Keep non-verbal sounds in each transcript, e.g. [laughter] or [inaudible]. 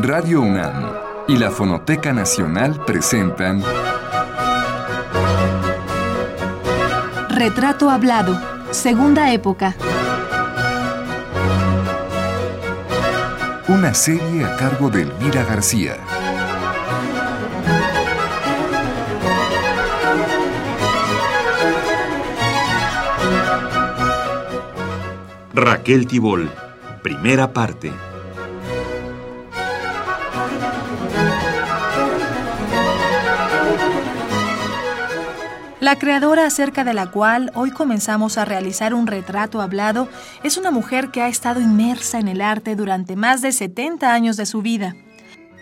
Radio UNAM y la Fonoteca Nacional presentan Retrato Hablado, Segunda Época. Una serie a cargo de Elvira García. Raquel Tibol, primera parte. La creadora acerca de la cual hoy comenzamos a realizar un retrato hablado es una mujer que ha estado inmersa en el arte durante más de 70 años de su vida.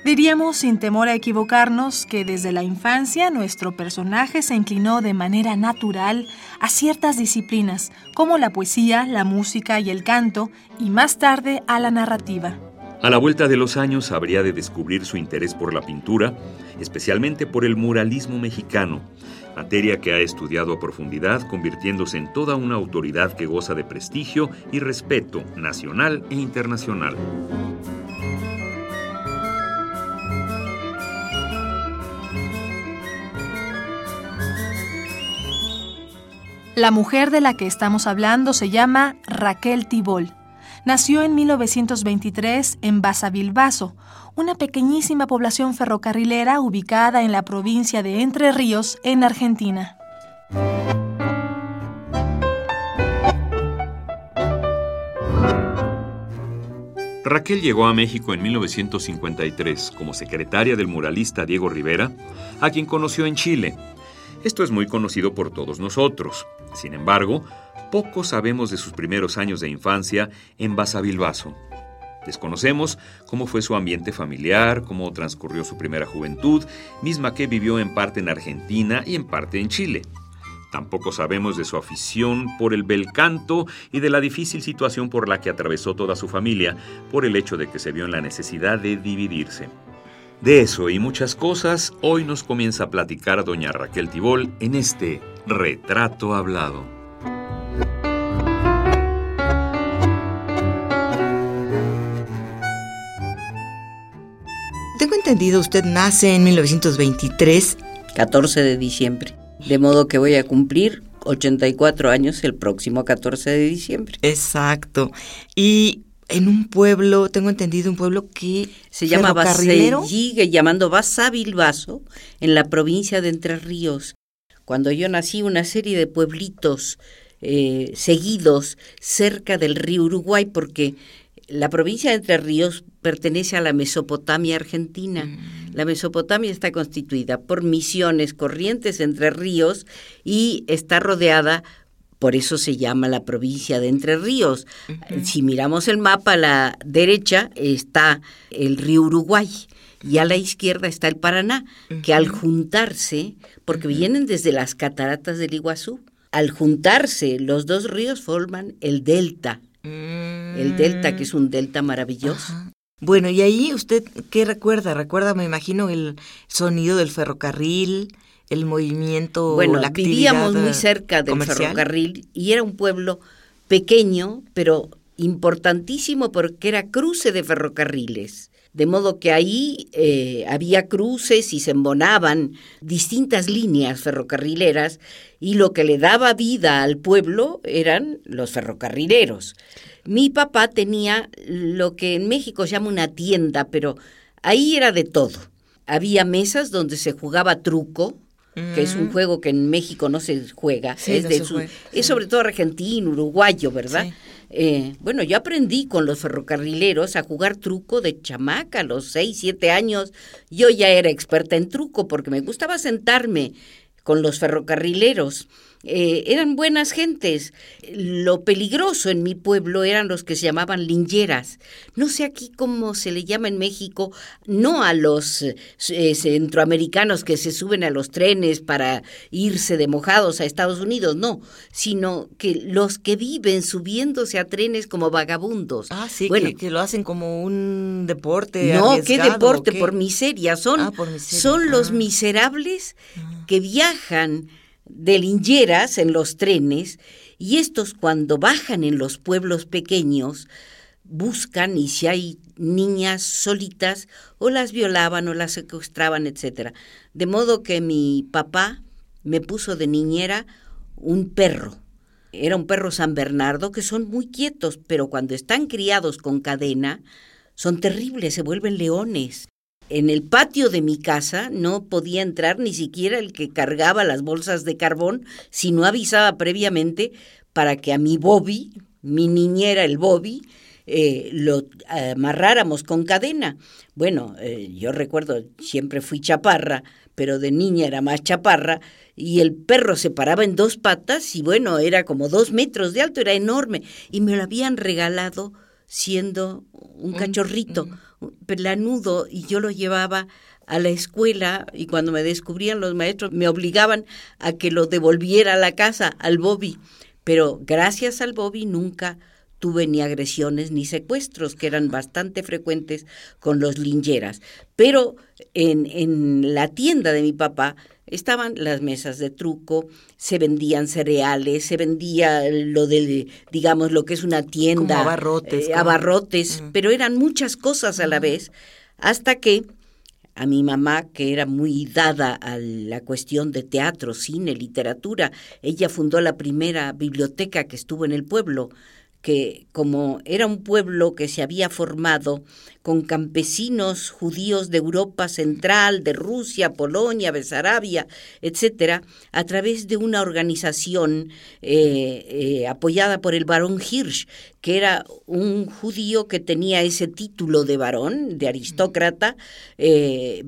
Diríamos, sin temor a equivocarnos, que desde la infancia nuestro personaje se inclinó de manera natural a ciertas disciplinas, como la poesía, la música y el canto, y más tarde a la narrativa. A la vuelta de los años habría de descubrir su interés por la pintura, especialmente por el muralismo mexicano, materia que ha estudiado a profundidad, convirtiéndose en toda una autoridad que goza de prestigio y respeto nacional e internacional. La mujer de la que estamos hablando se llama Raquel Tibol. Nació en 1923 en Basavilbaso, una pequeñísima población ferrocarrilera ubicada en la provincia de Entre Ríos, en Argentina. Raquel llegó a México en 1953 como secretaria del muralista Diego Rivera, a quien conoció en Chile. Esto es muy conocido por todos nosotros. Sin embargo, poco sabemos de sus primeros años de infancia en Basavilbaso. Desconocemos cómo fue su ambiente familiar, cómo transcurrió su primera juventud, misma que vivió en parte en Argentina y en parte en Chile. Tampoco sabemos de su afición por el bel canto y de la difícil situación por la que atravesó toda su familia por el hecho de que se vio en la necesidad de dividirse. De eso y muchas cosas, hoy nos comienza a platicar doña Raquel Tibol en este retrato hablado. Tengo entendido, usted nace en 1923. 14 de diciembre. De modo que voy a cumplir 84 años el próximo 14 de diciembre. Exacto. Y en un pueblo, tengo entendido, un pueblo que se llama sigue llamando Basavilbaso, en la provincia de Entre Ríos. Cuando yo nací, una serie de pueblitos eh, seguidos cerca del río Uruguay, porque la provincia de Entre Ríos pertenece a la Mesopotamia argentina. Mm. La Mesopotamia está constituida por misiones, corrientes entre ríos y está rodeada, por eso se llama la provincia de Entre Ríos. Si miramos el mapa a la derecha está el río Uruguay y a la izquierda está el Paraná, que al juntarse, porque vienen desde las cataratas del Iguazú, al juntarse los dos ríos forman el delta el delta, que es un delta maravilloso. Bueno, y ahí usted, ¿qué recuerda? Recuerda, me imagino, el sonido del ferrocarril, el movimiento, bueno, vivíamos muy cerca del ferrocarril y era un pueblo pequeño, pero importantísimo porque era cruce de ferrocarriles. De modo que ahí eh, había cruces y se embonaban distintas líneas ferrocarrileras y lo que le daba vida al pueblo eran los ferrocarrileros. Mi papá tenía lo que en México se llama una tienda, pero ahí era de todo. Había mesas donde se jugaba truco, que es un mm. juego que en México no se juega, es, de es sobre todo argentino, uruguayo, ¿verdad? Eh, bueno, yo aprendí con los ferrocarrileros a jugar truco de chamaca a los 6, 7 años. Yo ya era experta en truco porque me gustaba sentarme con los ferrocarrileros eh, eran buenas gentes. Lo peligroso en mi pueblo eran los que se llamaban lingeras. No sé aquí cómo se le llama en México, no a los eh, centroamericanos que se suben a los trenes para irse de mojados a Estados Unidos, no, sino que los que viven subiéndose a trenes como vagabundos. Ah, sí, bueno, que, lo hacen como un deporte. No, qué deporte, por miseria. Son, ah, son los ah. miserables ah. que viajan de lingeras en los trenes y estos cuando bajan en los pueblos pequeños buscan y si hay niñas solitas o las violaban o las secuestraban, etc. De modo que mi papá me puso de niñera un perro. Era un perro San Bernardo que son muy quietos, pero cuando están criados con cadena son terribles, se vuelven leones. En el patio de mi casa no podía entrar ni siquiera el que cargaba las bolsas de carbón si no avisaba previamente para que a mi Bobby, mi niñera el Bobby, eh, lo amarráramos con cadena. Bueno, eh, yo recuerdo, siempre fui chaparra, pero de niña era más chaparra, y el perro se paraba en dos patas y bueno, era como dos metros de alto, era enorme, y me lo habían regalado siendo un cachorrito, pelanudo, y yo lo llevaba a la escuela y cuando me descubrían los maestros me obligaban a que lo devolviera a la casa, al Bobby. Pero gracias al Bobby nunca tuve ni agresiones ni secuestros, que eran bastante frecuentes con los lingeras. Pero en, en la tienda de mi papá estaban las mesas de truco, se vendían cereales, se vendía lo de, digamos, lo que es una tienda. Como abarrotes. Eh, abarrotes, mm. pero eran muchas cosas a la vez, hasta que a mi mamá, que era muy dada a la cuestión de teatro, cine, literatura, ella fundó la primera biblioteca que estuvo en el pueblo, que como era un pueblo que se había formado con campesinos judíos de Europa Central, de Rusia, Polonia, Besarabia, etcétera, a través de una organización eh, eh, apoyada por el barón Hirsch, que era un judío que tenía ese título de varón, de aristócrata, eh,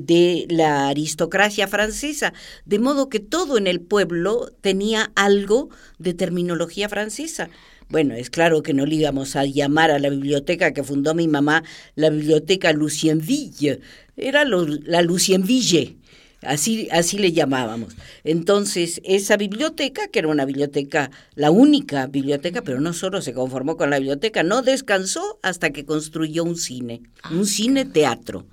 de la aristocracia francesa, de modo que todo en el pueblo tenía algo de terminología francesa. Bueno, es claro que no le íbamos a llamar a la biblioteca que fundó mi mamá la biblioteca Lucienville, era la Lucienville. Así, así le llamábamos. Entonces, esa biblioteca, que era una biblioteca, la única biblioteca, pero no solo se conformó con la biblioteca, no descansó hasta que construyó un cine, un cine teatro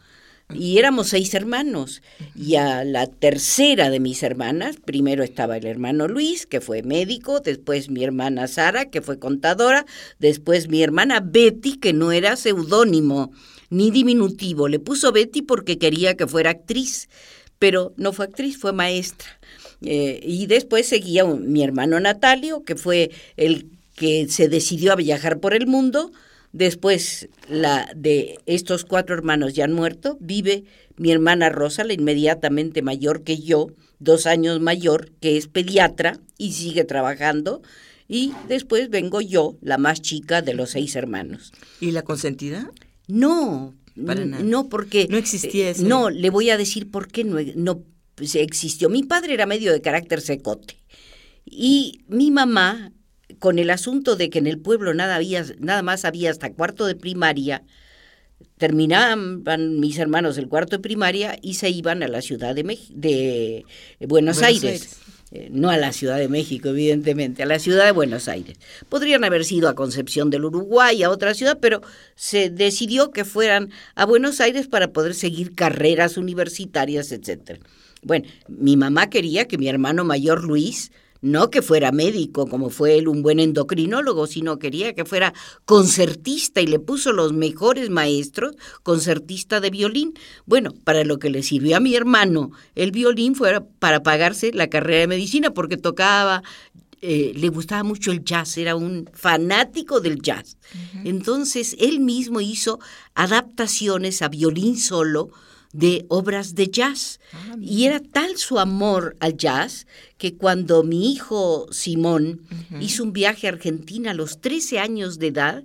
y éramos seis hermanos. Y a la tercera de mis hermanas, primero estaba el hermano Luis, que fue médico, después mi hermana Sara, que fue contadora, después mi hermana Betty, que no era seudónimo ni diminutivo, le puso Betty porque quería que fuera actriz, pero no fue actriz, fue maestra. Eh, y después seguía mi hermano Natalio, que fue el que se decidió a viajar por el mundo, Después la de estos cuatro hermanos ya han muerto, vive mi hermana Rosa, la inmediatamente mayor que yo, dos años mayor, que es pediatra y sigue trabajando. Y después vengo yo, la más chica de los seis hermanos. ¿Y la consentida? No, no porque... No existía eso. No, le voy a decir por qué no, no existió. Mi padre era medio de carácter secote. Y mi mamá con el asunto de que en el pueblo nada, había, nada más había hasta cuarto de primaria, terminaban mis hermanos el cuarto de primaria y se iban a la ciudad de, de Buenos, Aires. Eh, no a la Ciudad de México, evidentemente, a la ciudad de Buenos Aires. Podrían haber sido a Concepción del Uruguay, a otra ciudad, pero se decidió que fueran a Buenos Aires para poder seguir carreras universitarias, etc. Bueno, mi mamá quería que mi hermano mayor Luis no que fuera médico, como fue él un buen endocrinólogo, sino quería que fuera concertista y le puso los mejores maestros, concertista de violín. Bueno, para lo que le sirvió a mi hermano el violín fue para pagarse la carrera de medicina, porque tocaba eh, le gustaba mucho el jazz, era un fanático del jazz. Entonces él mismo hizo adaptaciones a violín solo de obras de jazz. Ah, y era tal su amor al jazz que cuando mi hijo Simón hizo un viaje a Argentina a los 13 años de edad,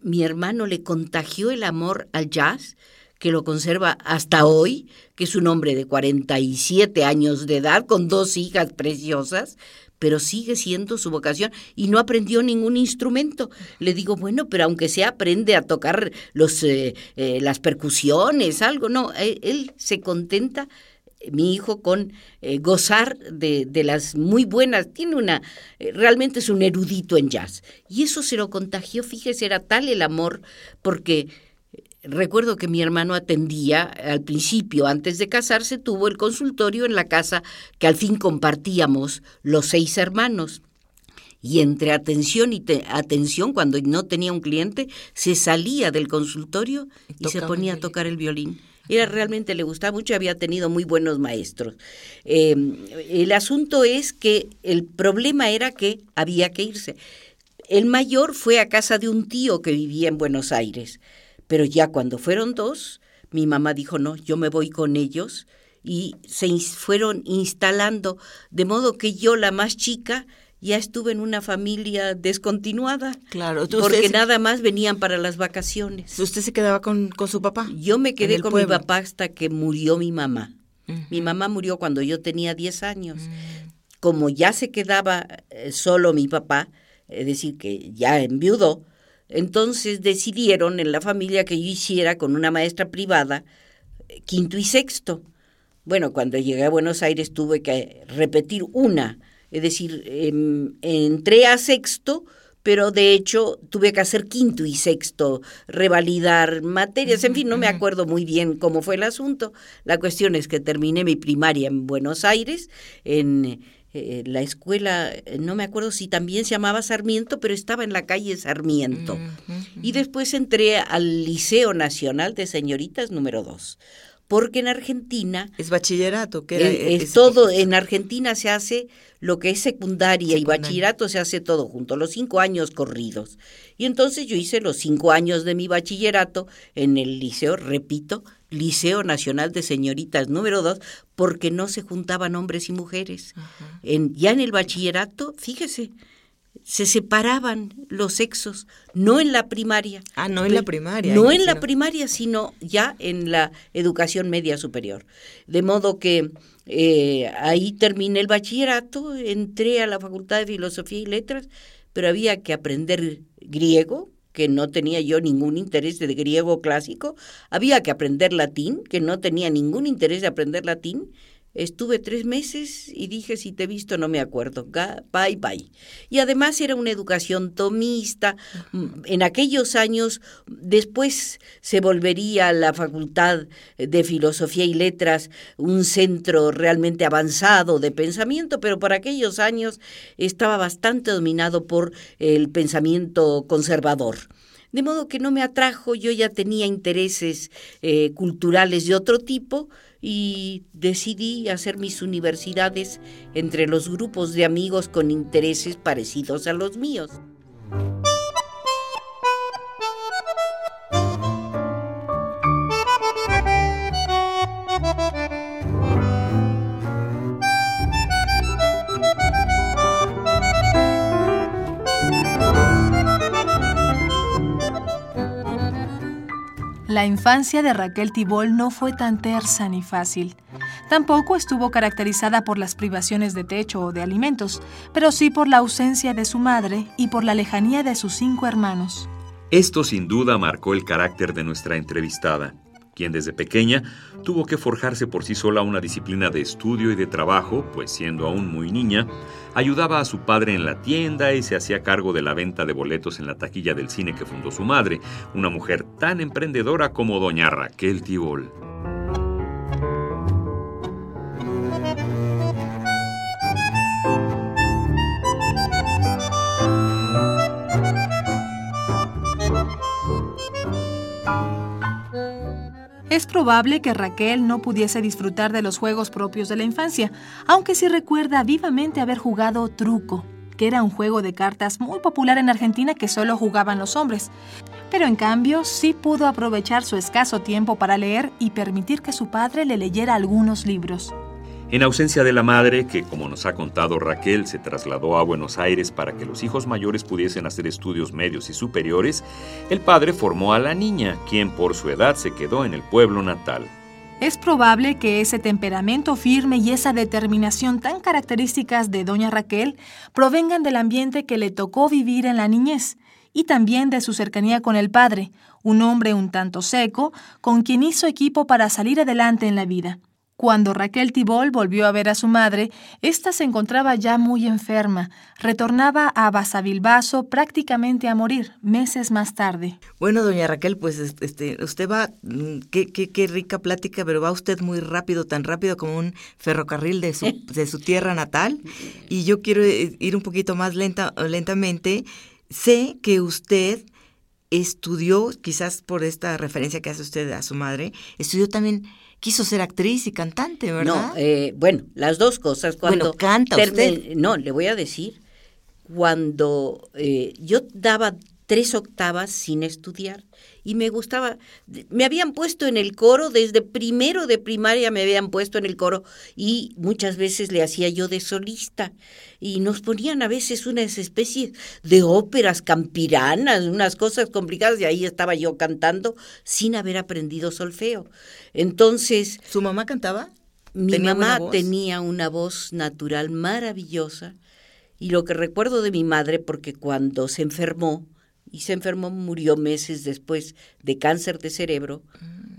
mi hermano le contagió el amor al jazz, que lo conserva hasta hoy, que es un hombre de 47 años de edad, con dos hijas preciosas, pero sigue siendo su vocación y no aprendió ningún instrumento. Le digo, bueno, pero aunque sea aprende a tocar los, eh, eh, las percusiones, algo, no, eh, él, se contenta mi hijo con gozar de, de, las muy buenas, tiene una, realmente es un erudito en jazz. Y eso se lo contagió, fíjese, era tal el amor, porque Recuerdo que mi hermano atendía al principio, antes de casarse, tuvo el consultorio en la casa que al fin compartíamos los seis hermanos. y entre atención y atención, cuando no tenía un cliente, se salía del consultorio y, se ponía a tocar el violín. Era realmente le gustaba mucho, había tenido muy buenos maestros. Em, el asunto es que el problema era que había que irse. El mayor fue a casa de un tío que vivía en Buenos Aires, pero ya cuando fueron dos, mi mamá dijo, no, yo me voy con ellos y se fueron instalando, de modo que yo, la más chica, ya estuve en una familia descontinuada. Claro, porque nada más venían para las vacaciones. ¿Usted se quedaba con, con su papá? Yo me quedé con mi papá hasta que murió mi mamá. Mi mamá murió cuando yo tenía 10 años. Mm. Como ya se quedaba eh, solo mi papá, es decir, que ya enviudó, entonces decidieron en la familia que yo hiciera con una maestra privada eh, quinto y sexto. Bueno, cuando llegué a Buenos Aires tuve que repetir una, es decir, em, entré a sexto, pero de hecho tuve que hacer quinto y sexto, revalidar materias, en fin, no me acuerdo muy bien cómo fue el asunto. La cuestión es que terminé mi primaria en Buenos Aires, en eh, la escuela, eh, no me acuerdo si también se llamaba Sarmiento, pero estaba en la calle Sarmiento. Y después entré al Liceo Nacional de Señoritas número 2 porque en Argentina es bachillerato que es, todo en Argentina se hace lo que es secundaria, y bachillerato se hace todo junto los cinco años corridos. Y entonces yo hice los cinco años de mi bachillerato en el liceo repito Liceo Nacional de Señoritas número 2, porque no se juntaban hombres y mujeres. En, ya en el bachillerato, fíjese, se separaban los sexos, no en la primaria. Ah, no en la primaria. No en la primaria, sino ya en la educación media superior. De modo que eh, ahí terminé el bachillerato, entré a la Facultad de Filosofía y Letras, pero había que aprender griego, que no tenía yo ningún interés de griego clásico, había que aprender latín, que no tenía ningún interés de aprender latín, Estuve tres meses y dije, si te he visto no me acuerdo. Bye, bye. Y además era una educación tomista. En aquellos años, después se volvería la Facultad de Filosofía y Letras un centro realmente avanzado de pensamiento, pero por aquellos años estaba bastante dominado por el pensamiento conservador de modo que no me atrajo, yo ya tenía intereses eh, culturales de otro tipo y decidí hacer mis universidades entre los grupos de amigos con intereses parecidos a los míos. La infancia de Raquel Tibol no fue tan tersa ni fácil. Tampoco estuvo caracterizada por las privaciones de techo o de alimentos, pero sí por la ausencia de su madre y por la lejanía de sus cinco hermanos. Esto sin duda marcó el carácter de nuestra entrevistada quien desde pequeña tuvo que forjarse por sí sola una disciplina de estudio y de trabajo, pues siendo aún muy niña, ayudaba a su padre en la tienda y se hacía cargo de la venta de boletos en la taquilla del cine que fundó su madre, una mujer tan emprendedora como doña Raquel Tibol. Es probable que Raquel no pudiese disfrutar de los juegos propios de la infancia, aunque sí recuerda vivamente haber jugado truco, que era un juego de cartas muy popular en Argentina que solo jugaban los hombres. Pero en cambio sí pudo aprovechar su escaso tiempo para leer y permitir que su padre le leyera algunos libros. En ausencia de la madre, que como nos ha contado Raquel, se trasladó a Buenos Aires para que los hijos mayores pudiesen hacer estudios medios y superiores, el padre formó a la niña, quien por su edad se quedó en el pueblo natal. Es probable que ese temperamento firme y esa determinación tan características de doña Raquel provengan del ambiente que le tocó vivir en la niñez y también de su cercanía con el padre, un hombre un tanto seco, con quien hizo equipo para salir adelante en la vida. Cuando Raquel Tibol volvió a ver a su madre, ésta se encontraba ya muy enferma. Retornaba a Basavilbaso prácticamente a morir, meses más tarde. Bueno, doña Raquel, pues este, usted va, mm, qué, qué, qué rica plática, pero va usted muy rápido, tan rápido como un ferrocarril de su, [laughs] de su tierra natal. Y yo quiero eh, ir un poquito más lenta, lentamente. Sé que usted estudió, quizás por esta referencia que hace usted a su madre, estudió también quiso ser actriz y cantante, ¿verdad? No, eh, bueno, las dos cosas. Cuando bueno, canta usted. No, le voy a decir, cuando eh, yo daba tres octavas sin estudiar y me gustaba, me habían puesto en el coro, desde primero de primaria me habían puesto en el coro y muchas veces le hacía yo de solista y nos ponían a veces unas especies de óperas campiranas, unas cosas complicadas y ahí estaba yo cantando sin haber aprendido solfeo. Entonces... ¿Su mamá cantaba? Mi mamá tenía una voz natural maravillosa y lo que recuerdo de mi madre, porque cuando se enfermó, y se enfermó, murió meses después de cáncer de cerebro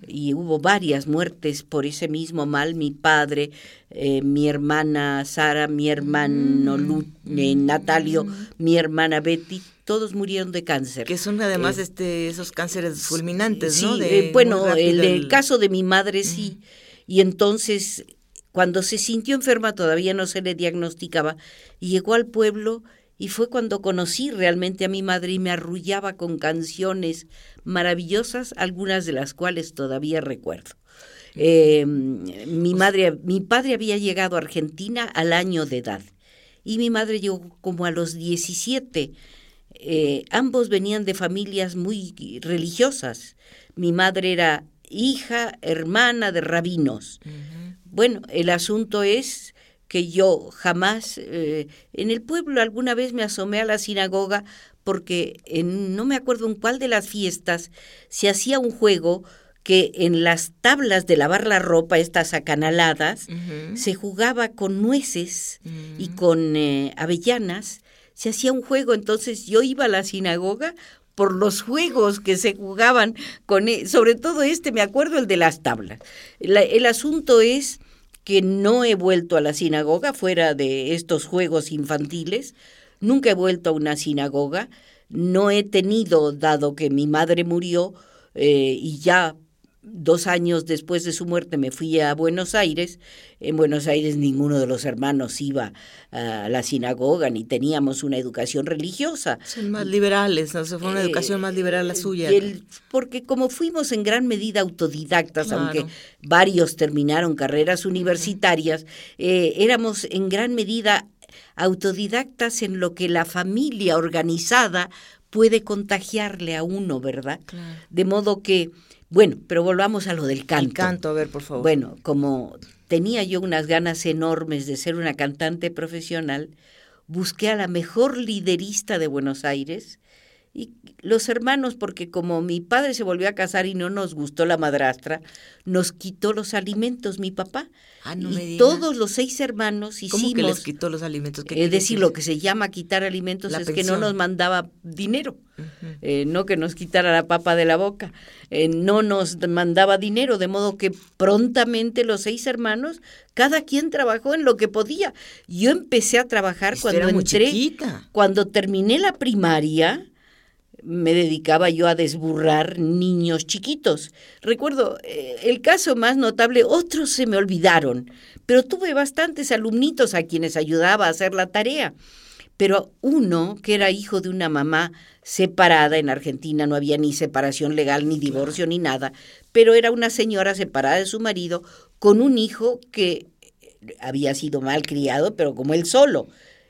y hubo varias muertes por ese mismo mal. Mi padre, eh, mi hermana Sara, mi hermano mm. eh, Natalio, mi hermana Betty, todos murieron de cáncer. Que son además eh, este, esos cánceres fulminantes, ¿no? bueno, el, el, caso de mi madre sí. Y entonces, cuando se sintió enferma, todavía no se le diagnosticaba, y llegó al pueblo y fue cuando conocí realmente a mi madre y me arrullaba con canciones maravillosas, algunas de las cuales todavía recuerdo. Eh, mi madre, mi padre había llegado a Argentina al año de edad y mi madre llegó como a los 17. Eh, ambos venían de familias muy religiosas. Mi madre era hija, hermana de rabinos. Bueno, el asunto es que yo jamás, eh, en el pueblo alguna vez me asomé a la sinagoga porque en, no me acuerdo en cuál de las fiestas se hacía un juego que en las tablas de lavar la ropa, estas acanaladas, se jugaba con nueces y mm. con eh, avellanas, se hacía un juego, entonces yo iba a la sinagoga por los juegos que se jugaban con, e, sobre todo este, me acuerdo el de las tablas. el asunto es que no he vuelto a la sinagoga fuera de estos juegos infantiles, nunca he vuelto a una sinagoga, no he tenido, dado que mi madre murió eh, y ya dos años después de su muerte me fui a Buenos Aires. En Buenos Aires ninguno de los hermanos iba a la sinagoga ni teníamos una educación religiosa. Son más liberales, ¿no? fue una eh, educación más liberal la suya. porque como fuimos en gran medida autodidactas, aunque varios terminaron carreras universitarias, eh, éramos en gran medida autodidactas en lo que la familia organizada puede contagiarle a uno, ¿verdad? De modo que bueno, pero volvamos a lo del canto. El canto, a ver, por favor. Bueno, como tenía yo unas ganas enormes de ser una cantante profesional, busqué a la mejor liderista de Buenos Aires y los hermanos, porque como mi padre se volvió a casar y no nos gustó la madrastra, nos quitó los alimentos mi papá. Ah, no y todos los seis hermanos hicimos... ¿Cómo que les quitó los alimentos? Es decir, lo que se llama quitar alimentos es que no nos mandaba dinero, eh, no que nos quitara la papa de la boca, eh, no nos mandaba dinero, de modo que prontamente los seis hermanos, cada quien trabajó en lo que podía. Yo empecé a trabajar cuando entré, cuando terminé la primaria me dedicaba yo a desburrar niños chiquitos. Recuerdo eh, el caso más notable, otros se me olvidaron, pero tuve bastantes alumnitos a quienes ayudaba a hacer la tarea. Pero uno, que era hijo de una mamá separada, en Argentina no había ni separación legal, ni divorcio, ni nada, pero era una señora separada de su marido, con un hijo que había sido mal criado, pero como él solo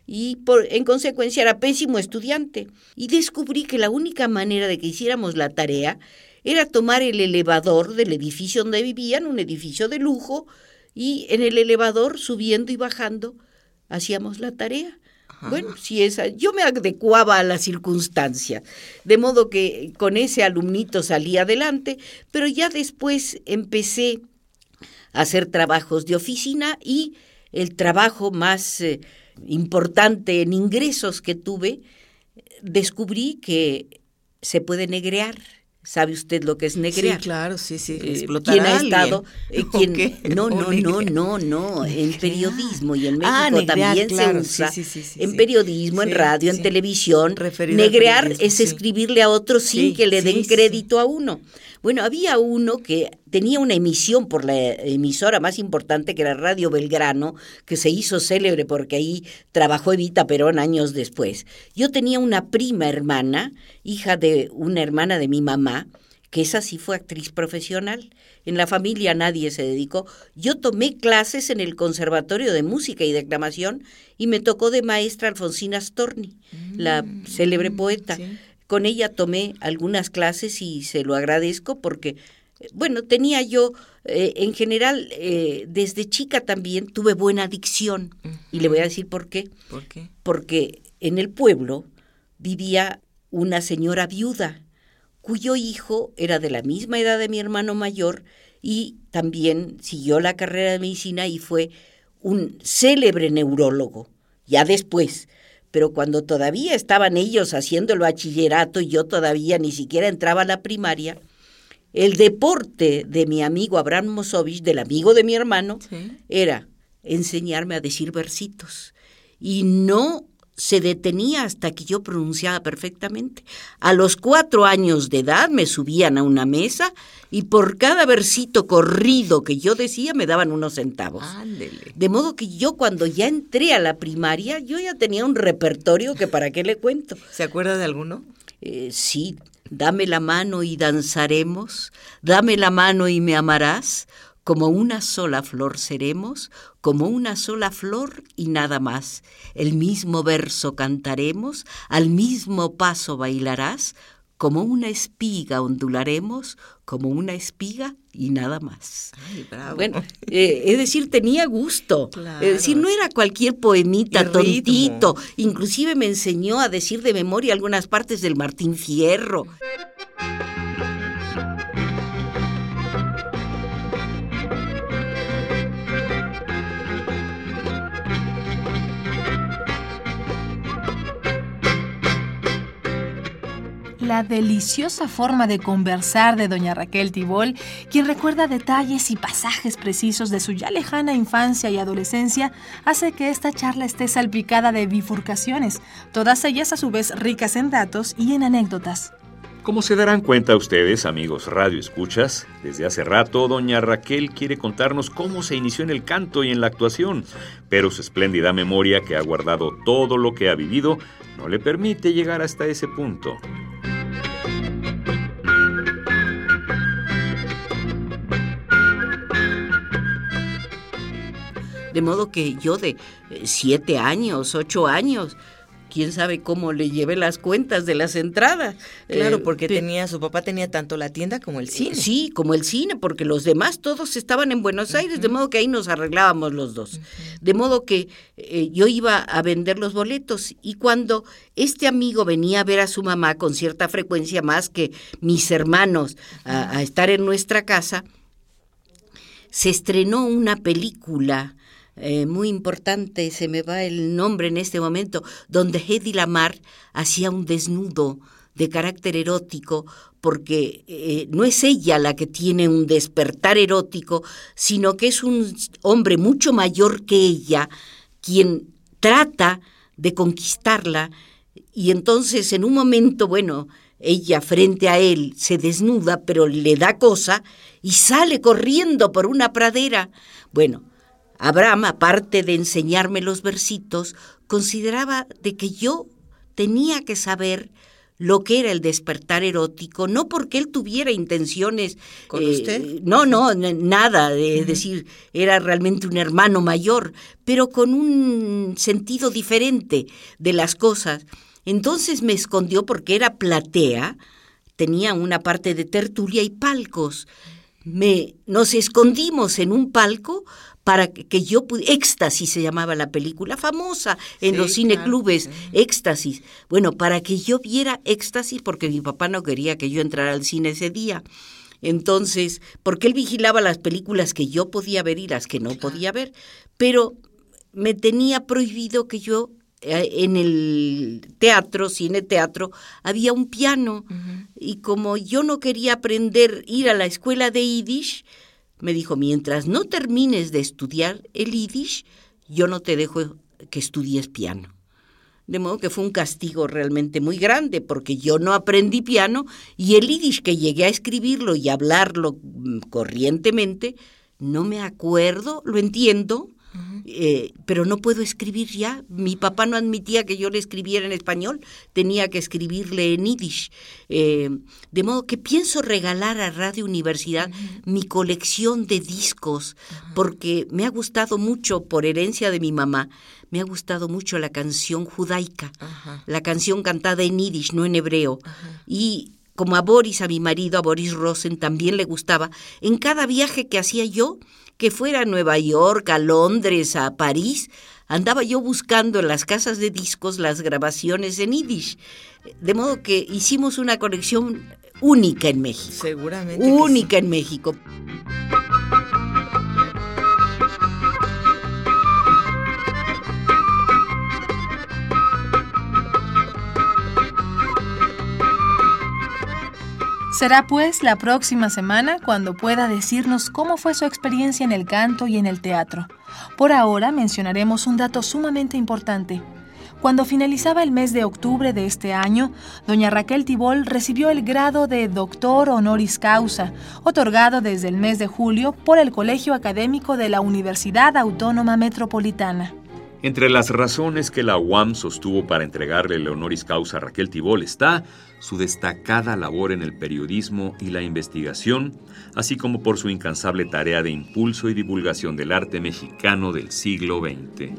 y por, en consecuencia era pésimo estudiante. Y descubrí que la única manera de que hiciéramos la tarea era tomar el elevador del edificio donde vivían, un edificio de lujo, y en el elevador, subiendo y bajando, hacíamos la tarea. Bueno, si esa, yo me adecuaba a la circunstancia, de modo que con ese alumnito salí adelante, pero ya después empecé a hacer trabajos de oficina y el trabajo más eh, importante en ingresos que tuve, descubrí que se puede negrear. ¿Sabe usted lo que es negrear? Sí, claro, sí, sí. Eh, ¿Quién ha estado? Eh, [laughs] no, no, no, no, no. En periodismo y en ah, México también se usa. en periodismo, en radio, en televisión. negrear es escribirle a otro sin que le den crédito a uno. Bueno, había uno que tenía una emisión por la emisora más importante que era Radio Belgrano, que se hizo célebre porque ahí trabajó Evita Perón años después. Yo tenía una prima hermana, hija de una hermana de mi mamá, que esa sí fue actriz profesional. En la familia nadie se dedicó. Yo tomé clases en el Conservatorio de Música y Declamación y me tocó de maestra Alfonsina Storni, la mm, célebre poeta. Con ella tomé algunas clases y se lo agradezco porque, eh, bueno, tenía yo, eh, en general, eh, desde chica también tuve buena dicción. Y le voy a decir por qué. ¿Por qué? Porque en el pueblo vivía una señora viuda cuyo hijo era de la misma edad de mi hermano mayor y también siguió la carrera de medicina y fue un célebre neurólogo. Ya después, pero cuando todavía estaban ellos haciendo el bachillerato y yo todavía ni siquiera entraba a la primaria, el deporte de mi amigo Abraham Mosovich, del amigo de mi hermano, era enseñarme a decir versitos. Y no se detenía hasta que yo pronunciaba perfectamente. A los cuatro años de edad me subían a una mesa y por cada versito corrido que yo decía me daban unos centavos. De modo que yo cuando ya entré a la primaria, yo ya tenía un repertorio que para qué le cuento. ¿Se acuerda de alguno? Eh, sí, dame la mano y danzaremos, dame la mano y me amarás, como una sola flor seremos, como una sola flor y nada más. El mismo verso cantaremos, al mismo paso bailarás, como una espiga ondularemos, como una espiga y nada más. Bueno, eh, es decir, tenía gusto. Es decir, no era cualquier poemita tontito. Inclusive me enseñó a decir de memoria algunas partes del Martín Fierro. La deliciosa forma de conversar de doña Raquel Tibol, quien recuerda detalles y pasajes precisos de su ya lejana infancia y adolescencia, hace que esta charla esté salpicada de bifurcaciones, todas ellas a su vez ricas en datos y en anécdotas. Como se darán cuenta ustedes, amigos Radio Escuchas, desde hace rato doña Raquel quiere contarnos cómo se inició en el canto y en la actuación, pero su espléndida memoria que ha guardado todo lo que ha vivido no le permite llegar hasta ese punto. De modo que yo de eh, siete años, ocho años, quién sabe cómo le llevé las cuentas de las entradas. Claro, porque tenía, su papá tenía tanto la tienda como el cine. Sí, como el cine, porque los demás todos estaban en Buenos Aires, de modo que ahí nos arreglábamos los dos. De modo que eh, yo iba a vender los boletos y cuando este amigo venía a ver a su mamá con cierta frecuencia más que mis hermanos a estar en nuestra casa, se estrenó una película eh, muy importante, se me va el nombre en este momento, donde Hedy Lamar hacía un desnudo de carácter erótico, porque eh, no es ella la que tiene un despertar erótico, sino que es un hombre mucho mayor que ella quien trata de conquistarla y entonces en un momento, bueno, ella frente a él se desnuda, pero le da cosa y sale corriendo por una pradera. Bueno, Abraham, aparte de enseñarme los versitos, consideraba de que yo tenía que saber lo que era el despertar erótico, no porque él tuviera intenciones. ¿Con eh, usted? No, no, nada, es decir, era realmente un hermano mayor, pero con un sentido diferente de las cosas. Entonces me escondió porque era platea, tenía una parte de tertulia y palcos. Me, nos escondimos en un palco para que yo pudiera, Éxtasis se llamaba la película, famosa en los cineclubes, Éxtasis. Bueno, para que yo viera Éxtasis, porque mi papá no quería que yo entrara al cine ese día. Entonces, porque él vigilaba las películas que yo podía ver y las que no podía ver, pero me tenía prohibido que yo eh, en el teatro, cine teatro, había un piano y como yo no quería aprender ir a la escuela de Yiddish, me dijo, mientras no termines de estudiar el Yiddish, yo no te dejo que estudies piano. De modo que fue un castigo realmente muy grande, porque yo no aprendí piano y el yiddish que llegué a escribirlo y hablarlo mm, corrientemente, no me acuerdo, lo entiendo, eh, pero no puedo escribir ya. Mi papá no admitía que yo le escribiera en español, tenía que escribirle en yiddish. Eh, de modo que pienso regalar a Radio Universidad mi colección de discos, porque me ha gustado mucho, por herencia de mi mamá, me ha gustado mucho la canción judaica, la canción cantada en yiddish, no en hebreo. Y como a Boris, a mi marido, a Boris Rosen, también le gustaba, en cada viaje que hacía yo, que fuera a Nueva York, a Londres, a París, andaba yo buscando en las casas de discos las grabaciones en Yiddish. De modo que hicimos una conexión única en México. Seguramente. Única en México. Será pues la próxima semana cuando pueda decirnos cómo fue su experiencia en el canto y en el teatro. Por ahora mencionaremos un dato sumamente importante. Cuando finalizaba el mes de octubre de este año, doña Raquel Tibol recibió el grado de doctor honoris causa, otorgado desde el mes de julio por el Colegio Académico de la Universidad Autónoma Metropolitana. Entre las razones que la UAM sostuvo para entregarle el honoris causa a Raquel Tibol está su destacada labor en el periodismo y la investigación, así como por su incansable tarea de impulso y divulgación del arte mexicano del siglo XX.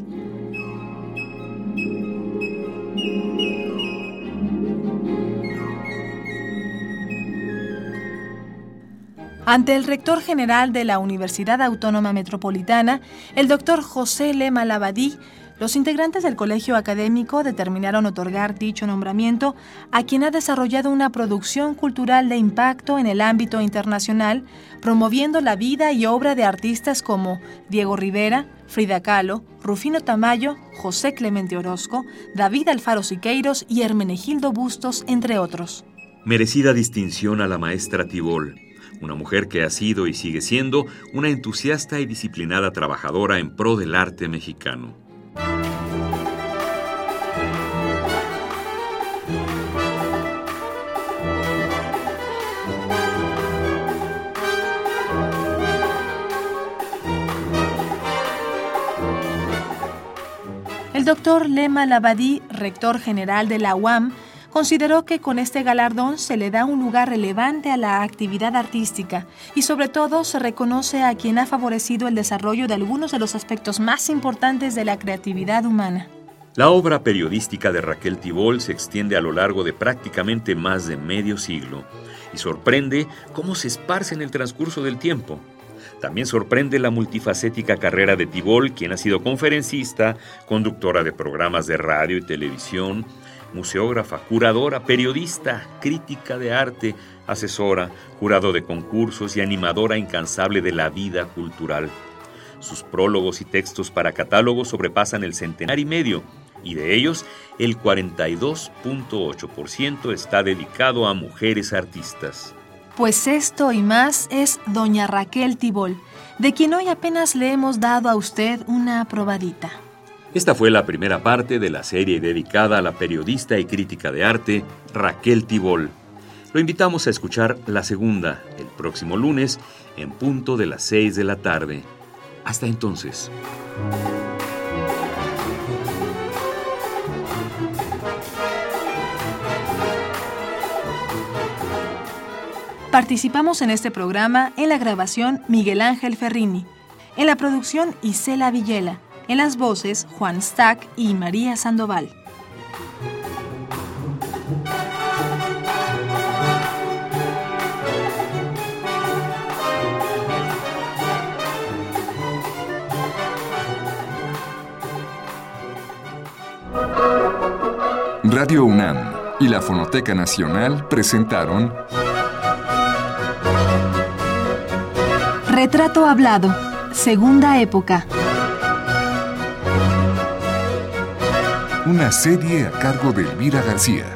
Ante el rector general de la Universidad Autónoma Metropolitana, el doctor José Lema Labadí, los integrantes del colegio académico determinaron otorgar dicho nombramiento a quien ha desarrollado una producción cultural de impacto en el ámbito internacional, promoviendo la vida y obra de artistas como Diego Rivera, Frida Kahlo, Rufino Tamayo, José Clemente Orozco, David Alfaro Siqueiros y Hermenegildo Bustos, entre otros. Merecida distinción a la maestra Tibol una mujer que ha sido y sigue siendo una entusiasta y disciplinada trabajadora en pro del arte mexicano. El doctor Lema Labadí, rector general de la UAM, consideró que con este galardón se le da un lugar relevante a la actividad artística y sobre todo se reconoce a quien ha favorecido el desarrollo de algunos de los aspectos más importantes de la creatividad humana. La obra periodística de Raquel Tibol se extiende a lo largo de prácticamente más de medio siglo y sorprende cómo se esparce en el transcurso del tiempo. También sorprende la multifacética carrera de Tibol, quien ha sido conferencista, conductora de programas de radio y televisión, museógrafa, curadora, periodista, crítica de arte, asesora, jurado de concursos y animadora incansable de la vida cultural. Sus prólogos y textos para catálogos sobrepasan el centenar y medio, y de ellos el 42.8% está dedicado a mujeres artistas. Pues esto y más es doña Raquel Tibol, de quien hoy apenas le hemos dado a usted una probadita. Esta fue la primera parte de la serie dedicada a la periodista y crítica de arte Raquel Tibol. Lo invitamos a escuchar la segunda el próximo lunes en punto de las 6 de la tarde. Hasta entonces. Participamos en este programa en la grabación Miguel Ángel Ferrini, en la producción Isela Villela en las voces Juan Stack y María Sandoval. Radio UNAM y la Fonoteca Nacional presentaron Retrato Hablado, Segunda Época. Una serie a cargo de Elvira García.